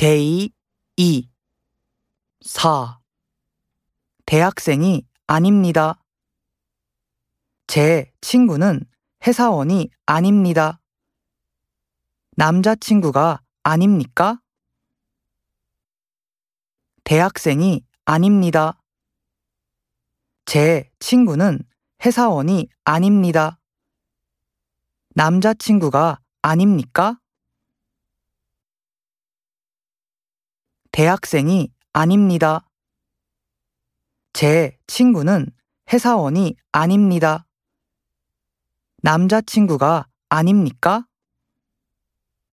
Day 2 4 대학생이 아닙니다. 제 친구는 회사원이 아닙니다. 남자친구가 아닙니까? 대학생이 아닙니다. 제 친구는 회사원이 아닙니다. 남자친구가 아닙니까? 대학생이 아닙니다. 제 친구는 회사원이 아닙니다. 남자친구가 아닙니까?